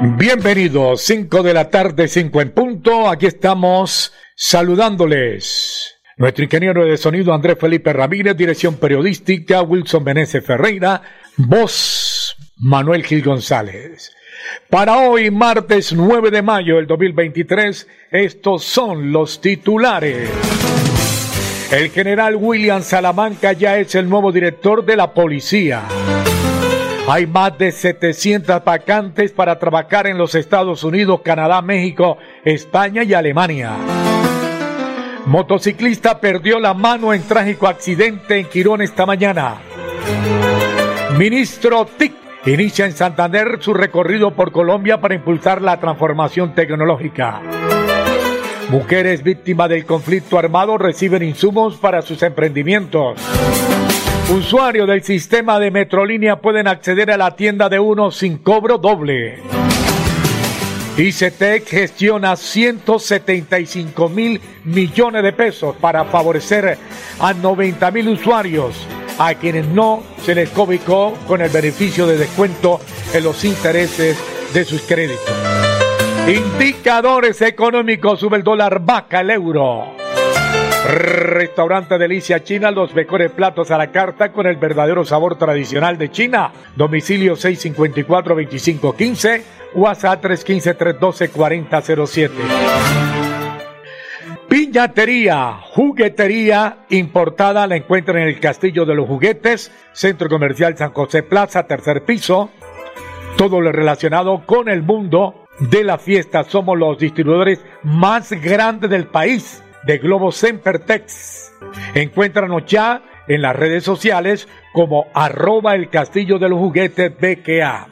Bienvenidos, 5 de la tarde, 5 en punto. Aquí estamos saludándoles. Nuestro ingeniero de sonido Andrés Felipe Ramírez, dirección periodística Wilson Meneses Ferreira, voz Manuel Gil González. Para hoy, martes 9 de mayo del 2023, estos son los titulares. El general William Salamanca ya es el nuevo director de la policía. Hay más de 700 vacantes para trabajar en los Estados Unidos, Canadá, México, España y Alemania. Motociclista perdió la mano en trágico accidente en Quirón esta mañana. Ministro TIC inicia en Santander su recorrido por Colombia para impulsar la transformación tecnológica. Mujeres víctimas del conflicto armado reciben insumos para sus emprendimientos. Usuarios del sistema de Metrolínea pueden acceder a la tienda de uno sin cobro doble. ICETEC gestiona 175 mil millones de pesos para favorecer a 90 mil usuarios a quienes no se les cobicó con el beneficio de descuento en los intereses de sus créditos. Indicadores económicos, sube el dólar, baja el euro. Restaurante Delicia China, los mejores platos a la carta con el verdadero sabor tradicional de China. Domicilio 654-2515, WhatsApp 315-312-4007. Piñatería, juguetería importada, la encuentran en el Castillo de los Juguetes, Centro Comercial San José Plaza, tercer piso. Todo lo relacionado con el mundo de la fiesta. Somos los distribuidores más grandes del país de Globo Sempertex. Encuéntranos ya en las redes sociales como arroba el castillo de los juguetes BKA.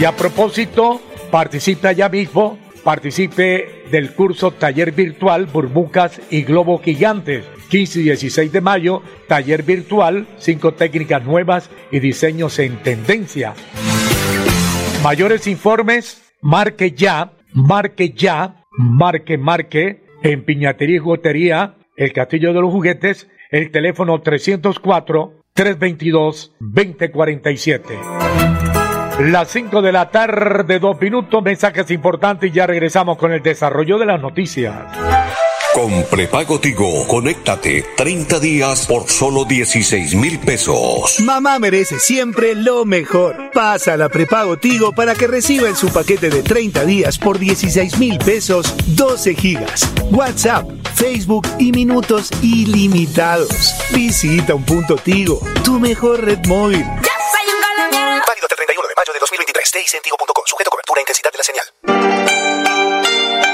Y a propósito, participa ya mismo, participe del curso Taller Virtual Burbucas y Globo Gigantes. 15 y 16 de mayo, taller virtual, cinco técnicas nuevas y diseños en tendencia. Mayores informes, marque ya, marque ya, marque, marque, en Piñatería y Juguetería, el Castillo de los Juguetes, el teléfono 304-322-2047. Las 5 de la tarde, dos minutos, mensajes importantes y ya regresamos con el desarrollo de las noticias. Con prepago Tigo, conéctate 30 días por solo 16 mil pesos. Mamá merece siempre lo mejor. Pasa a la prepago Tigo para que reciba en su paquete de 30 días por 16 mil pesos 12 gigas, WhatsApp, Facebook y minutos ilimitados. Visita un punto Tigo, tu mejor red móvil. Válido hasta el 31 de mayo de 2023. Tigo.com. Sujeto cobertura e intensidad de la señal.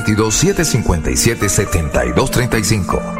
322-757-7235. 322-757-7235.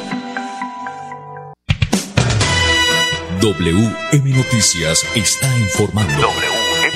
WM Noticias está informando. WM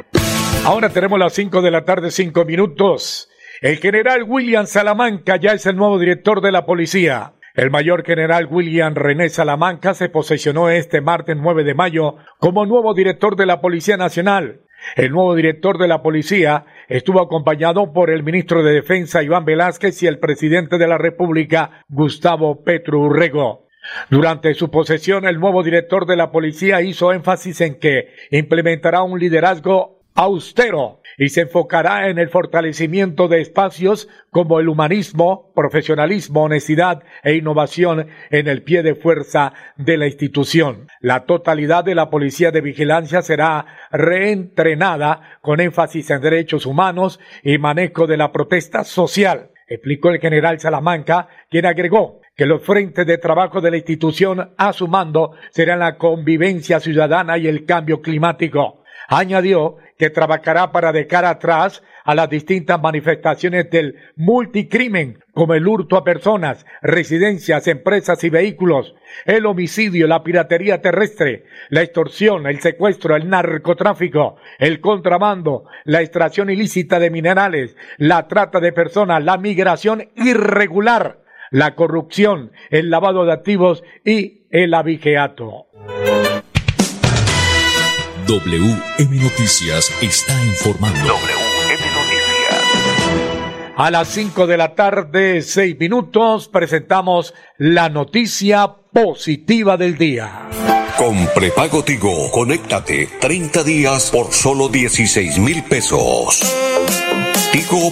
Noticias. Ahora tenemos las 5 de la tarde, 5 minutos. El general William Salamanca ya es el nuevo director de la policía. El mayor general William René Salamanca se posesionó este martes 9 de mayo como nuevo director de la Policía Nacional. El nuevo director de la policía estuvo acompañado por el ministro de Defensa Iván Velázquez y el presidente de la República Gustavo Petro Urrego. Durante su posesión, el nuevo director de la policía hizo énfasis en que implementará un liderazgo austero y se enfocará en el fortalecimiento de espacios como el humanismo, profesionalismo, honestidad e innovación en el pie de fuerza de la institución. La totalidad de la policía de vigilancia será reentrenada con énfasis en derechos humanos y manejo de la protesta social, explicó el general Salamanca, quien agregó que los frentes de trabajo de la institución a su mando serán la convivencia ciudadana y el cambio climático. Añadió que trabajará para dejar atrás a las distintas manifestaciones del multicrimen, como el hurto a personas, residencias, empresas y vehículos, el homicidio, la piratería terrestre, la extorsión, el secuestro, el narcotráfico, el contrabando, la extracción ilícita de minerales, la trata de personas, la migración irregular, la corrupción, el lavado de activos y el abigeato. WM Noticias está informando. WM Noticias. A las 5 de la tarde, 6 minutos, presentamos la noticia positiva del día. Con prepago Tigo, conéctate 30 días por solo 16 mil pesos.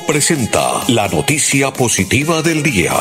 Presenta la noticia positiva del día.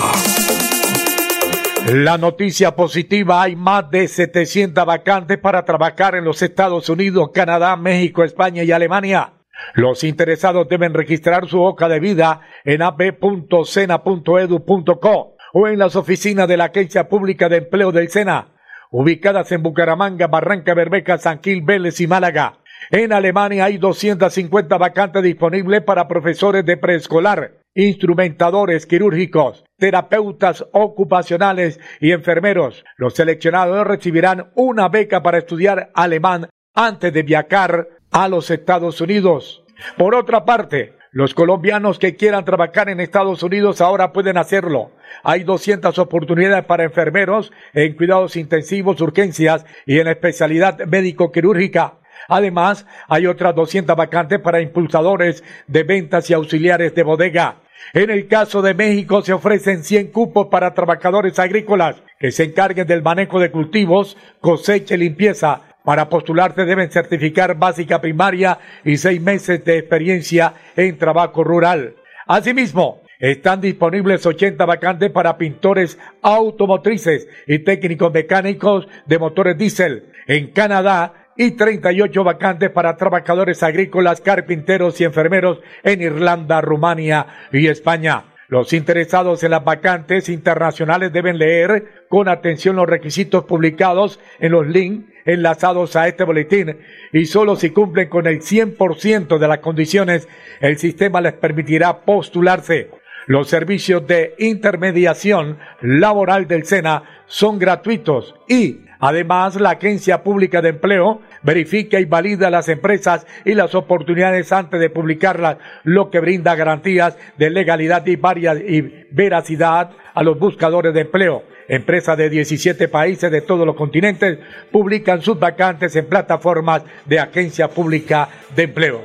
La noticia positiva, hay más de 700 vacantes para trabajar en los Estados Unidos, Canadá, México, España y Alemania. Los interesados deben registrar su hoja de vida en ab.sena.edu.co o en las oficinas de la Agencia Pública de Empleo del SENA, ubicadas en Bucaramanga, Barranca Bermeja, San Gil, Vélez y Málaga. En Alemania hay 250 vacantes disponibles para profesores de preescolar, instrumentadores quirúrgicos, terapeutas ocupacionales y enfermeros. Los seleccionados recibirán una beca para estudiar alemán antes de viajar a los Estados Unidos. Por otra parte, los colombianos que quieran trabajar en Estados Unidos ahora pueden hacerlo. Hay 200 oportunidades para enfermeros en cuidados intensivos, urgencias y en especialidad médico-quirúrgica. Además, hay otras 200 vacantes para impulsadores de ventas y auxiliares de bodega. En el caso de México se ofrecen 100 cupos para trabajadores agrícolas que se encarguen del manejo de cultivos, cosecha y limpieza. Para postularse deben certificar básica primaria y seis meses de experiencia en trabajo rural. Asimismo, están disponibles 80 vacantes para pintores automotrices y técnicos mecánicos de motores diésel. En Canadá, y 38 vacantes para trabajadores agrícolas, carpinteros y enfermeros en Irlanda, Rumania y España. Los interesados en las vacantes internacionales deben leer con atención los requisitos publicados en los links enlazados a este boletín y solo si cumplen con el 100% de las condiciones, el sistema les permitirá postularse. Los servicios de intermediación laboral del SENA son gratuitos y Además, la Agencia Pública de Empleo verifica y valida las empresas y las oportunidades antes de publicarlas, lo que brinda garantías de legalidad y, y veracidad a los buscadores de empleo. Empresas de 17 países de todos los continentes publican sus vacantes en plataformas de Agencia Pública de Empleo.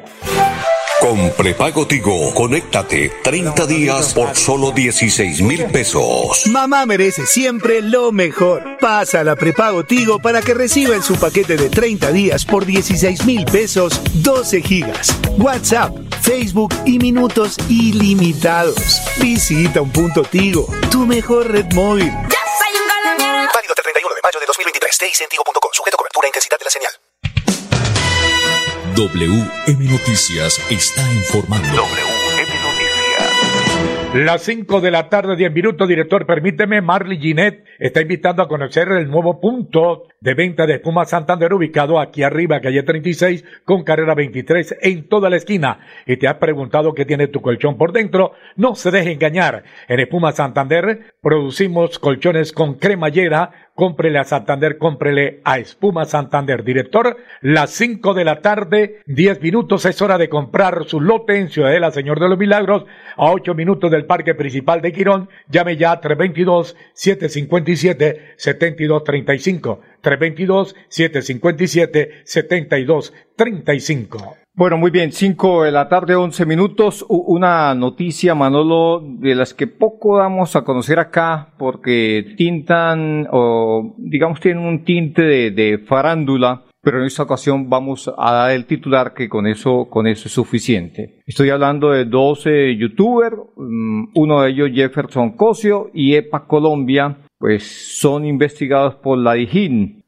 Con prepago Tigo, conéctate 30 días por solo 16 mil pesos. Mamá merece siempre lo mejor. Pasa la prepago Tigo para que reciba en su paquete de 30 días por 16 mil pesos 12 gigas, WhatsApp, Facebook y minutos ilimitados. Visita un punto Tigo, tu mejor red móvil. Válido hasta el 31 de mayo de 2023. Tigo.com. de la señal. WM Noticias está informando. Las 5 de la tarde, 10 minutos, director, permíteme, Marley Ginette está invitando a conocer el nuevo punto de venta de espuma Santander ubicado aquí arriba, calle 36, con carrera 23 en toda la esquina. Y te has preguntado qué tiene tu colchón por dentro, no se deje engañar. En Espuma Santander producimos colchones con cremallera, cómprele a Santander, cómprele a Espuma Santander. Director, las 5 de la tarde, 10 minutos, es hora de comprar su lote en Ciudadela Señor de los Milagros, a 8 minutos del Parque Principal de Quirón. Llame ya a 322-757-7235. 322-757-7235. Bueno, muy bien, 5 de la tarde, 11 minutos. Una noticia, Manolo, de las que poco damos a conocer acá, porque tintan, o digamos, tienen un tinte de, farándula, pero en esta ocasión vamos a dar el titular que con eso, con eso es suficiente. Estoy hablando de 12 youtubers, mm, uno de ellos Jefferson Cosio y EPA Colombia, pues son investigados por la DIJÍN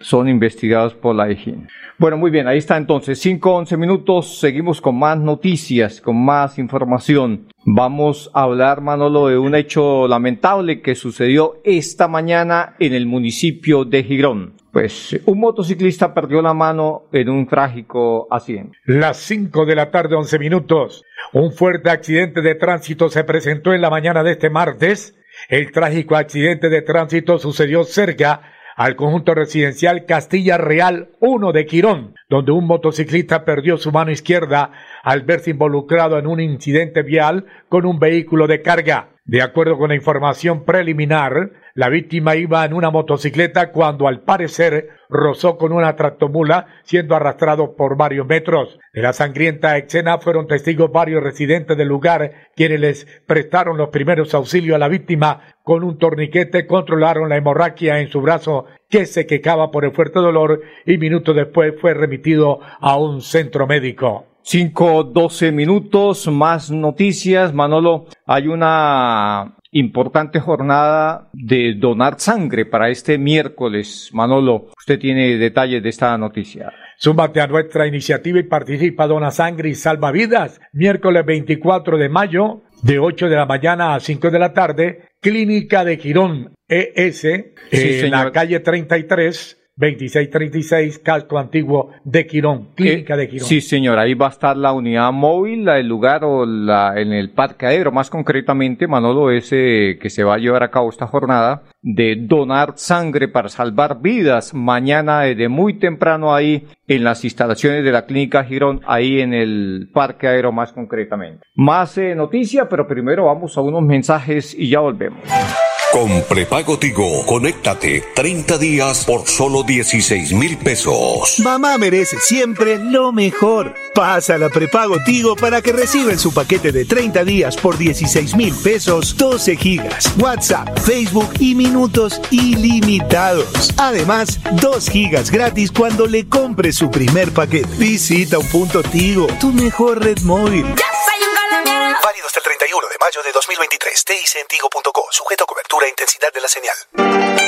son investigados por la EGIN. Bueno, muy bien, ahí está entonces, 5, 11 minutos, seguimos con más noticias, con más información. Vamos a hablar, Manolo, de un hecho lamentable que sucedió esta mañana en el municipio de Girón. Pues un motociclista perdió la mano en un trágico accidente. Las 5 de la tarde, 11 minutos. Un fuerte accidente de tránsito se presentó en la mañana de este martes. El trágico accidente de tránsito sucedió cerca al conjunto residencial Castilla Real 1 de Quirón, donde un motociclista perdió su mano izquierda al verse involucrado en un incidente vial con un vehículo de carga. De acuerdo con la información preliminar, la víctima iba en una motocicleta cuando al parecer rozó con una tractomula siendo arrastrado por varios metros. De la sangrienta escena fueron testigos varios residentes del lugar quienes les prestaron los primeros auxilios a la víctima con un torniquete controlaron la hemorragia en su brazo que se quejaba por el fuerte dolor y minutos después fue remitido a un centro médico. 5, 12 minutos, más noticias. Manolo, hay una importante jornada de donar sangre para este miércoles. Manolo, usted tiene detalles de esta noticia. Súmate a nuestra iniciativa y participa Dona Sangre y Salva Vidas. Miércoles 24 de mayo, de 8 de la mañana a 5 de la tarde, Clínica de Girón ES, en la calle 33, 2636, Casco Antiguo de Quirón, Clínica de Quirón. Sí, señor, ahí va a estar la unidad móvil, la del lugar o la, en el parqueadero, más concretamente, Manolo, ese que se va a llevar a cabo esta jornada de donar sangre para salvar vidas. Mañana desde muy temprano ahí en las instalaciones de la Clínica Girón, ahí en el parqueadero más concretamente. Más eh, noticia, pero primero vamos a unos mensajes y ya volvemos. Con prepago Tigo, conéctate 30 días por solo 16 mil pesos. Mamá merece siempre lo mejor. Pasa la prepago Tigo para que reciba en su paquete de 30 días por 16 mil pesos 12 gigas, WhatsApp, Facebook y minutos ilimitados. Además, 2 gigas gratis cuando le compre su primer paquete. Visita un punto Tigo, tu mejor red móvil. Hasta el 31 de mayo de 2023. TICentigo.co. Sujeto a cobertura e intensidad de la señal.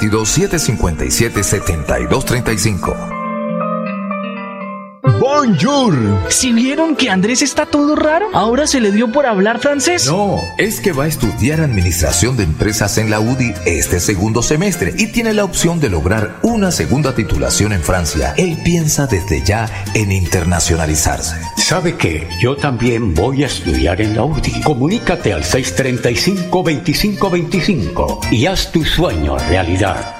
322-757-7235. 322-757-7235. Bonjour. Si vieron que Andrés está todo raro, ahora se le dio por hablar francés. No, es que va a estudiar administración de empresas en la UDI este segundo semestre y tiene la opción de lograr una segunda titulación en Francia. Él piensa desde ya en internacionalizarse. ¿Sabe qué? Yo también voy a estudiar en la UDI. Comunícate al 635-2525 y haz tu sueño realidad.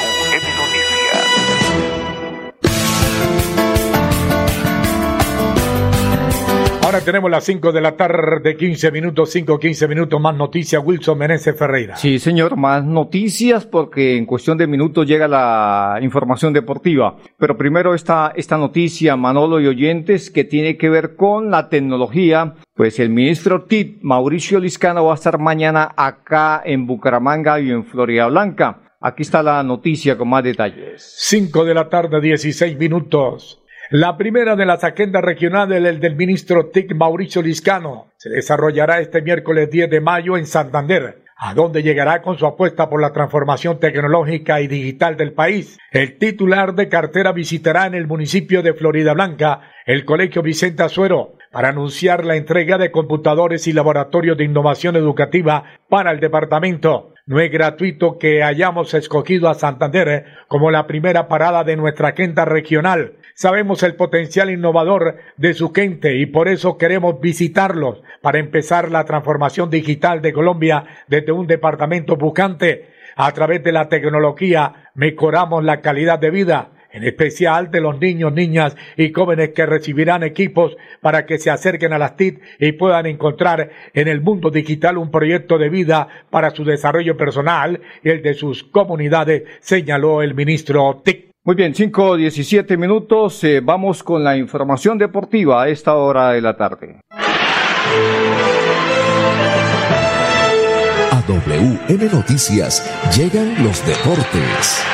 Ahora tenemos las 5 de la tarde, 15 minutos, 5, 15 minutos más noticias. Wilson Meneses Ferreira. Sí, señor, más noticias porque en cuestión de minutos llega la información deportiva. Pero primero esta, esta noticia, Manolo y oyentes, que tiene que ver con la tecnología. Pues el ministro TIP, Mauricio Liscano, va a estar mañana acá en Bucaramanga y en Florida Blanca. Aquí está la noticia con más detalles. 5 de la tarde, 16 minutos. La primera de las agendas regionales el del ministro TIC Mauricio Liscano se desarrollará este miércoles 10 de mayo en Santander, a donde llegará con su apuesta por la transformación tecnológica y digital del país. El titular de cartera visitará en el municipio de Florida Blanca el Colegio Vicente Azuero para anunciar la entrega de computadores y laboratorios de innovación educativa para el departamento. No es gratuito que hayamos escogido a Santander como la primera parada de nuestra agenda regional. Sabemos el potencial innovador de su gente y por eso queremos visitarlos para empezar la transformación digital de Colombia desde un departamento buscante. A través de la tecnología mejoramos la calidad de vida, en especial de los niños, niñas y jóvenes que recibirán equipos para que se acerquen a las TIC y puedan encontrar en el mundo digital un proyecto de vida para su desarrollo personal y el de sus comunidades, señaló el ministro TIC. Muy bien, 5, 17 minutos. eh, vamos con la información deportiva a esta hora de la tarde. A WM Noticias llegan los deportes.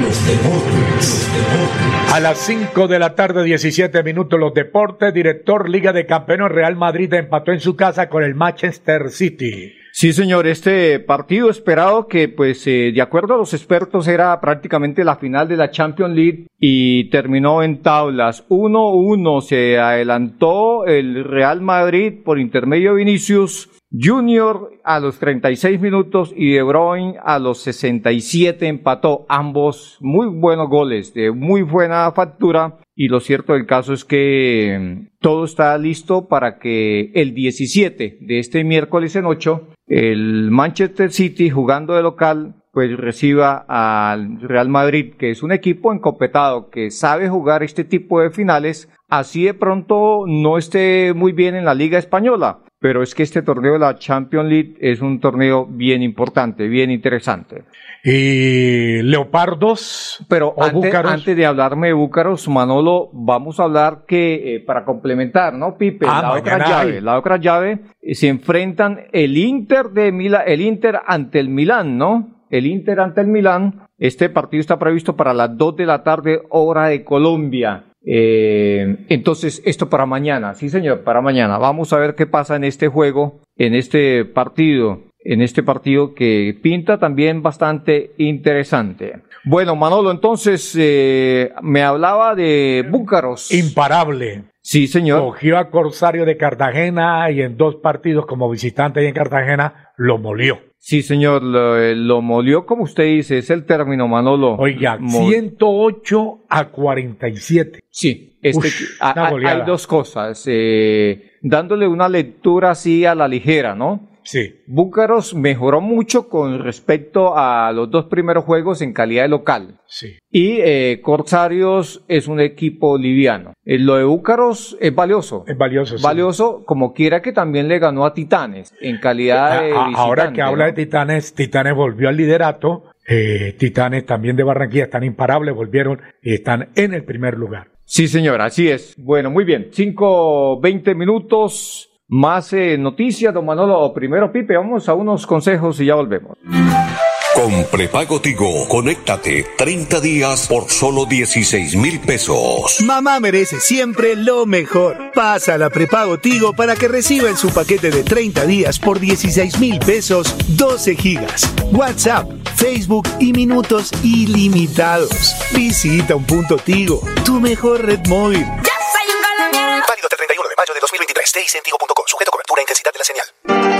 Los deportes. Los deportes. A las 5 de la tarde, 17 minutos, los deportes. Director Liga de Campeones Real Madrid empató en su casa con el Manchester City. Sí, señor, este partido esperado que, pues, eh, de acuerdo a los expertos, era prácticamente la final de la Champions League y terminó en tablas. 1-1 se adelantó el Real Madrid por intermedio de Vinicius Junior a los 36 minutos y De Bruyne a los 67 empató. Ambos muy buenos goles, de muy buena factura. Y lo cierto del caso es que mm, todo está listo para que el 17 de este miércoles en 8, el Manchester City jugando de local, pues reciba al Real Madrid, que es un equipo encopetado, que sabe jugar este tipo de finales, así de pronto no esté muy bien en la Liga Española. Pero es que este torneo de la Champions League es un torneo bien importante, bien interesante. Y Leopardos. Pero o antes, antes de hablarme de Búcaros, Manolo, vamos a hablar que eh, para complementar, ¿no, Pipe? Ah, la otra llave, hay. la otra llave eh, se enfrentan el Inter de Milán, el Inter ante el Milán, ¿no? El Inter ante el Milán. Este partido está previsto para las 2 de la tarde, hora de Colombia. Eh, entonces, esto para mañana, sí señor, para mañana. Vamos a ver qué pasa en este juego, en este partido, en este partido que pinta también bastante interesante. Bueno, Manolo, entonces eh, me hablaba de Búcaros. Imparable. Sí, señor. Cogió a Corsario de Cartagena y en dos partidos como visitante ahí en Cartagena lo molió. Sí, señor, lo, eh, lo molió como usted dice, es el término, Manolo. Oiga, Mo- 108 a 47. Sí, este, Ush, a- hay dos cosas. eh, dándole una lectura así a la ligera, ¿no? Sí. Búcaros mejoró mucho con respecto a los dos primeros juegos en calidad de local. Sí. Y eh, Corsarios es un equipo liviano. Eh, lo de Búcaros es valioso. Es valioso. sí. Valioso, como quiera que también le ganó a Titanes en calidad de A- a- ahora que habla ¿no? de Titanes, Titanes volvió al liderato. eh, Titanes también de Barranquilla están imparables, volvieron y están en el primer lugar. Sí, señor, así es. Bueno, muy bien. Cinco, veinte minutos. Más eh, noticias, don Manolo. Primero, Pipe, vamos a unos consejos y ya volvemos. Con prepago Tigo, conéctate 30 días por solo 16 mil pesos. Mamá merece siempre lo mejor. Pasa a la prepago Tigo para que reciba en su paquete de 30 días por 16 mil pesos 12 gigas, WhatsApp, Facebook y minutos ilimitados. Visita un punto Tigo, tu mejor red móvil. Válido hasta el 31 de mayo de 2023. A cobertura e intensidad de la señal.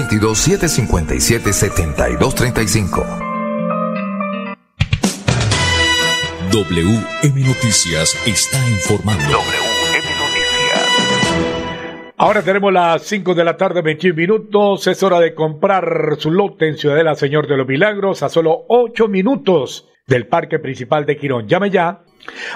322-757-7235. WM Noticias está informando. WM Noticias. Ahora tenemos las 5 de la tarde, 21 minutos. Es hora de comprar su lote en Ciudadela Señor de los Milagros a solo 8 minutos del parque principal de Quirón. Llame ya,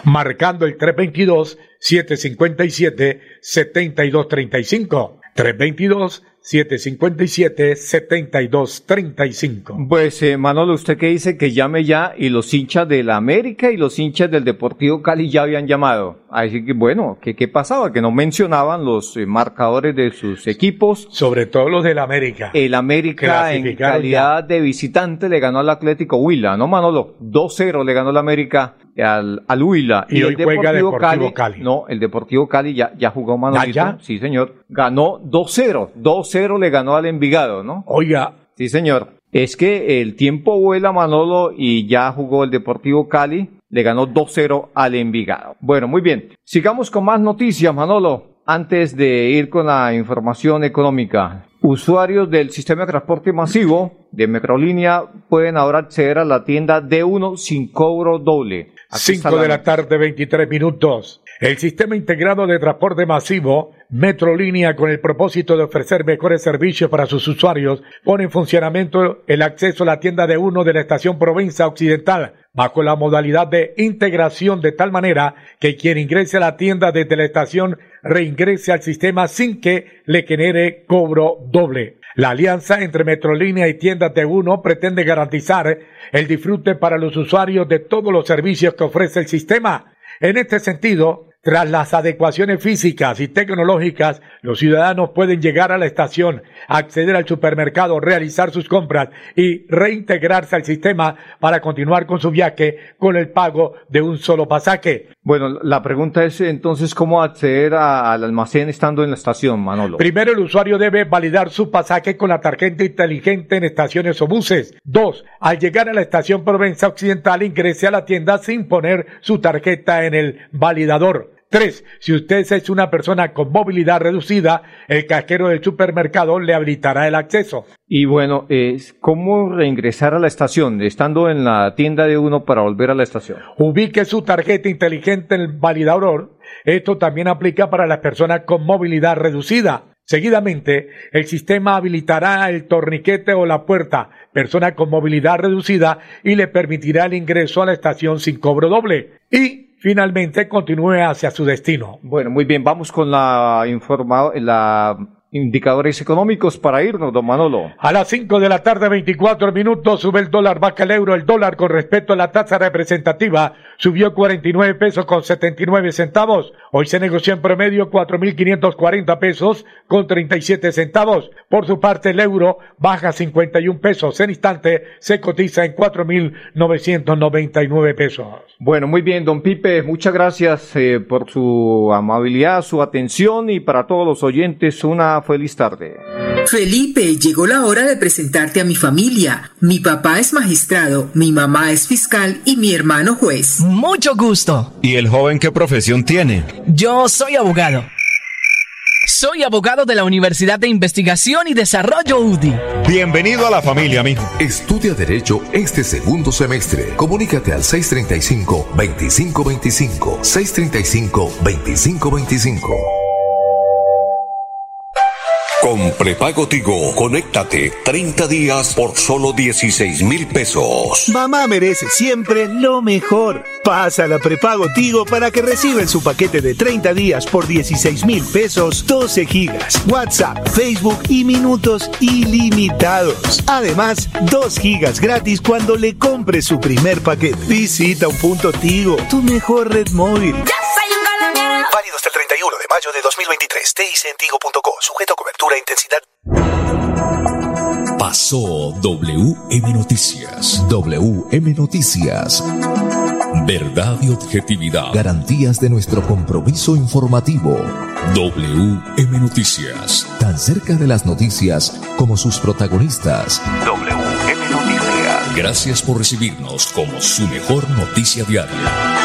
marcando el 322-757-7235. 322 757-7235. Pues eh, Manolo, usted que dice que llame ya y los hinchas de la América y los hinchas del Deportivo Cali ya habían llamado. Así que bueno, ¿qué, qué pasaba? Que no mencionaban los eh, marcadores de sus equipos. Sobre todo los del América. El América en calidad de visitante le ganó al Atlético Huila, ¿no Manolo? 2-0 le ganó el América al, al Huila. Y hoy juega Deportivo Cali. No, el Deportivo Cali ya, ya jugó Manolito. ya? Sí, señor. Ganó 2-0. 2-0 le ganó al Envigado, ¿no? Oiga, Sí, señor. Es que el tiempo vuela, Manolo, y ya jugó el Deportivo Cali. Le ganó 2-0 al Envigado. Bueno, muy bien. Sigamos con más noticias, Manolo. Antes de ir con la información económica. Usuarios del sistema de transporte masivo de Metrolínea pueden ahora acceder a la tienda D1 sin cobro doble. Aquí está 5 de la tarde, 23 minutos. El sistema integrado de transporte masivo, Metrolínea, con el propósito de ofrecer mejores servicios para sus usuarios, pone en funcionamiento el acceso a la tienda de uno de la estación Provenza Occidental, bajo la modalidad de integración de tal manera que quien ingrese a la tienda desde la estación reingrese al sistema sin que le genere cobro doble. La alianza entre Metrolínea y tiendas de uno pretende garantizar el disfrute para los usuarios de todos los servicios que ofrece el sistema. En este sentido, tras las adecuaciones físicas y tecnológicas, los ciudadanos pueden llegar a la estación, acceder al supermercado, realizar sus compras y reintegrarse al sistema para continuar con su viaje con el pago de un solo pasaje. Bueno, la pregunta es entonces cómo acceder a- al almacén estando en la estación, Manolo. Primero, el usuario debe validar su pasaje con la tarjeta inteligente en estaciones o buses. Dos, al llegar a la estación Provenza Occidental, ingrese a la tienda sin poner su tarjeta en el validador. Tres, si usted es una persona con movilidad reducida, el cajero del supermercado le habilitará el acceso. Y bueno, es ¿cómo reingresar a la estación estando en la tienda de uno para volver a la estación? Ubique su tarjeta inteligente en el validador. Esto también aplica para las personas con movilidad reducida. Seguidamente, el sistema habilitará el torniquete o la puerta, persona con movilidad reducida, y le permitirá el ingreso a la estación sin cobro doble. Y, finalmente, continúe hacia su destino. Bueno, muy bien, vamos con la, informa la indicadores económicos para irnos, don Manolo. A las 5 de la tarde, 24 minutos, sube el dólar, baja el euro. El dólar con respecto a la tasa representativa subió 49 pesos con 79 centavos. Hoy se negoció en promedio 4.540 pesos con 37 centavos. Por su parte, el euro baja 51 pesos. En instante se cotiza en 4.999 pesos. Bueno, muy bien, don Pipe, muchas gracias eh, por su amabilidad, su atención y para todos los oyentes una feliz tarde. Felipe, llegó la hora de presentarte a mi familia. Mi papá es magistrado, mi mamá es fiscal y mi hermano juez. Mucho gusto. ¿Y el joven qué profesión tiene? Yo soy abogado. Soy abogado de la Universidad de Investigación y Desarrollo UDI. Bienvenido a la familia, mijo. Estudia Derecho este segundo semestre. Comunícate al 635-2525. 635-2525. Con prepago Tigo, conéctate 30 días por solo 16 mil pesos. Mamá merece siempre lo mejor. Pasa la prepago Tigo para que reciba en su paquete de 30 días por 16 mil pesos 12 gigas, WhatsApp, Facebook y minutos ilimitados. Además, 2 gigas gratis cuando le compre su primer paquete. Visita un punto Tigo, tu mejor red móvil. Válido de 2023. TICentigo.co. Sujeto a cobertura e intensidad. Pasó WM Noticias. WM Noticias. Verdad y objetividad. Garantías de nuestro compromiso informativo. WM Noticias. Tan cerca de las noticias como sus protagonistas. WM Noticias. Gracias por recibirnos como su mejor noticia diaria.